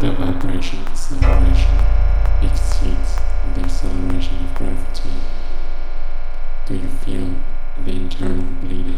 The vibration acceleration exceeds the acceleration of gravity. Do you feel the internal bleeding?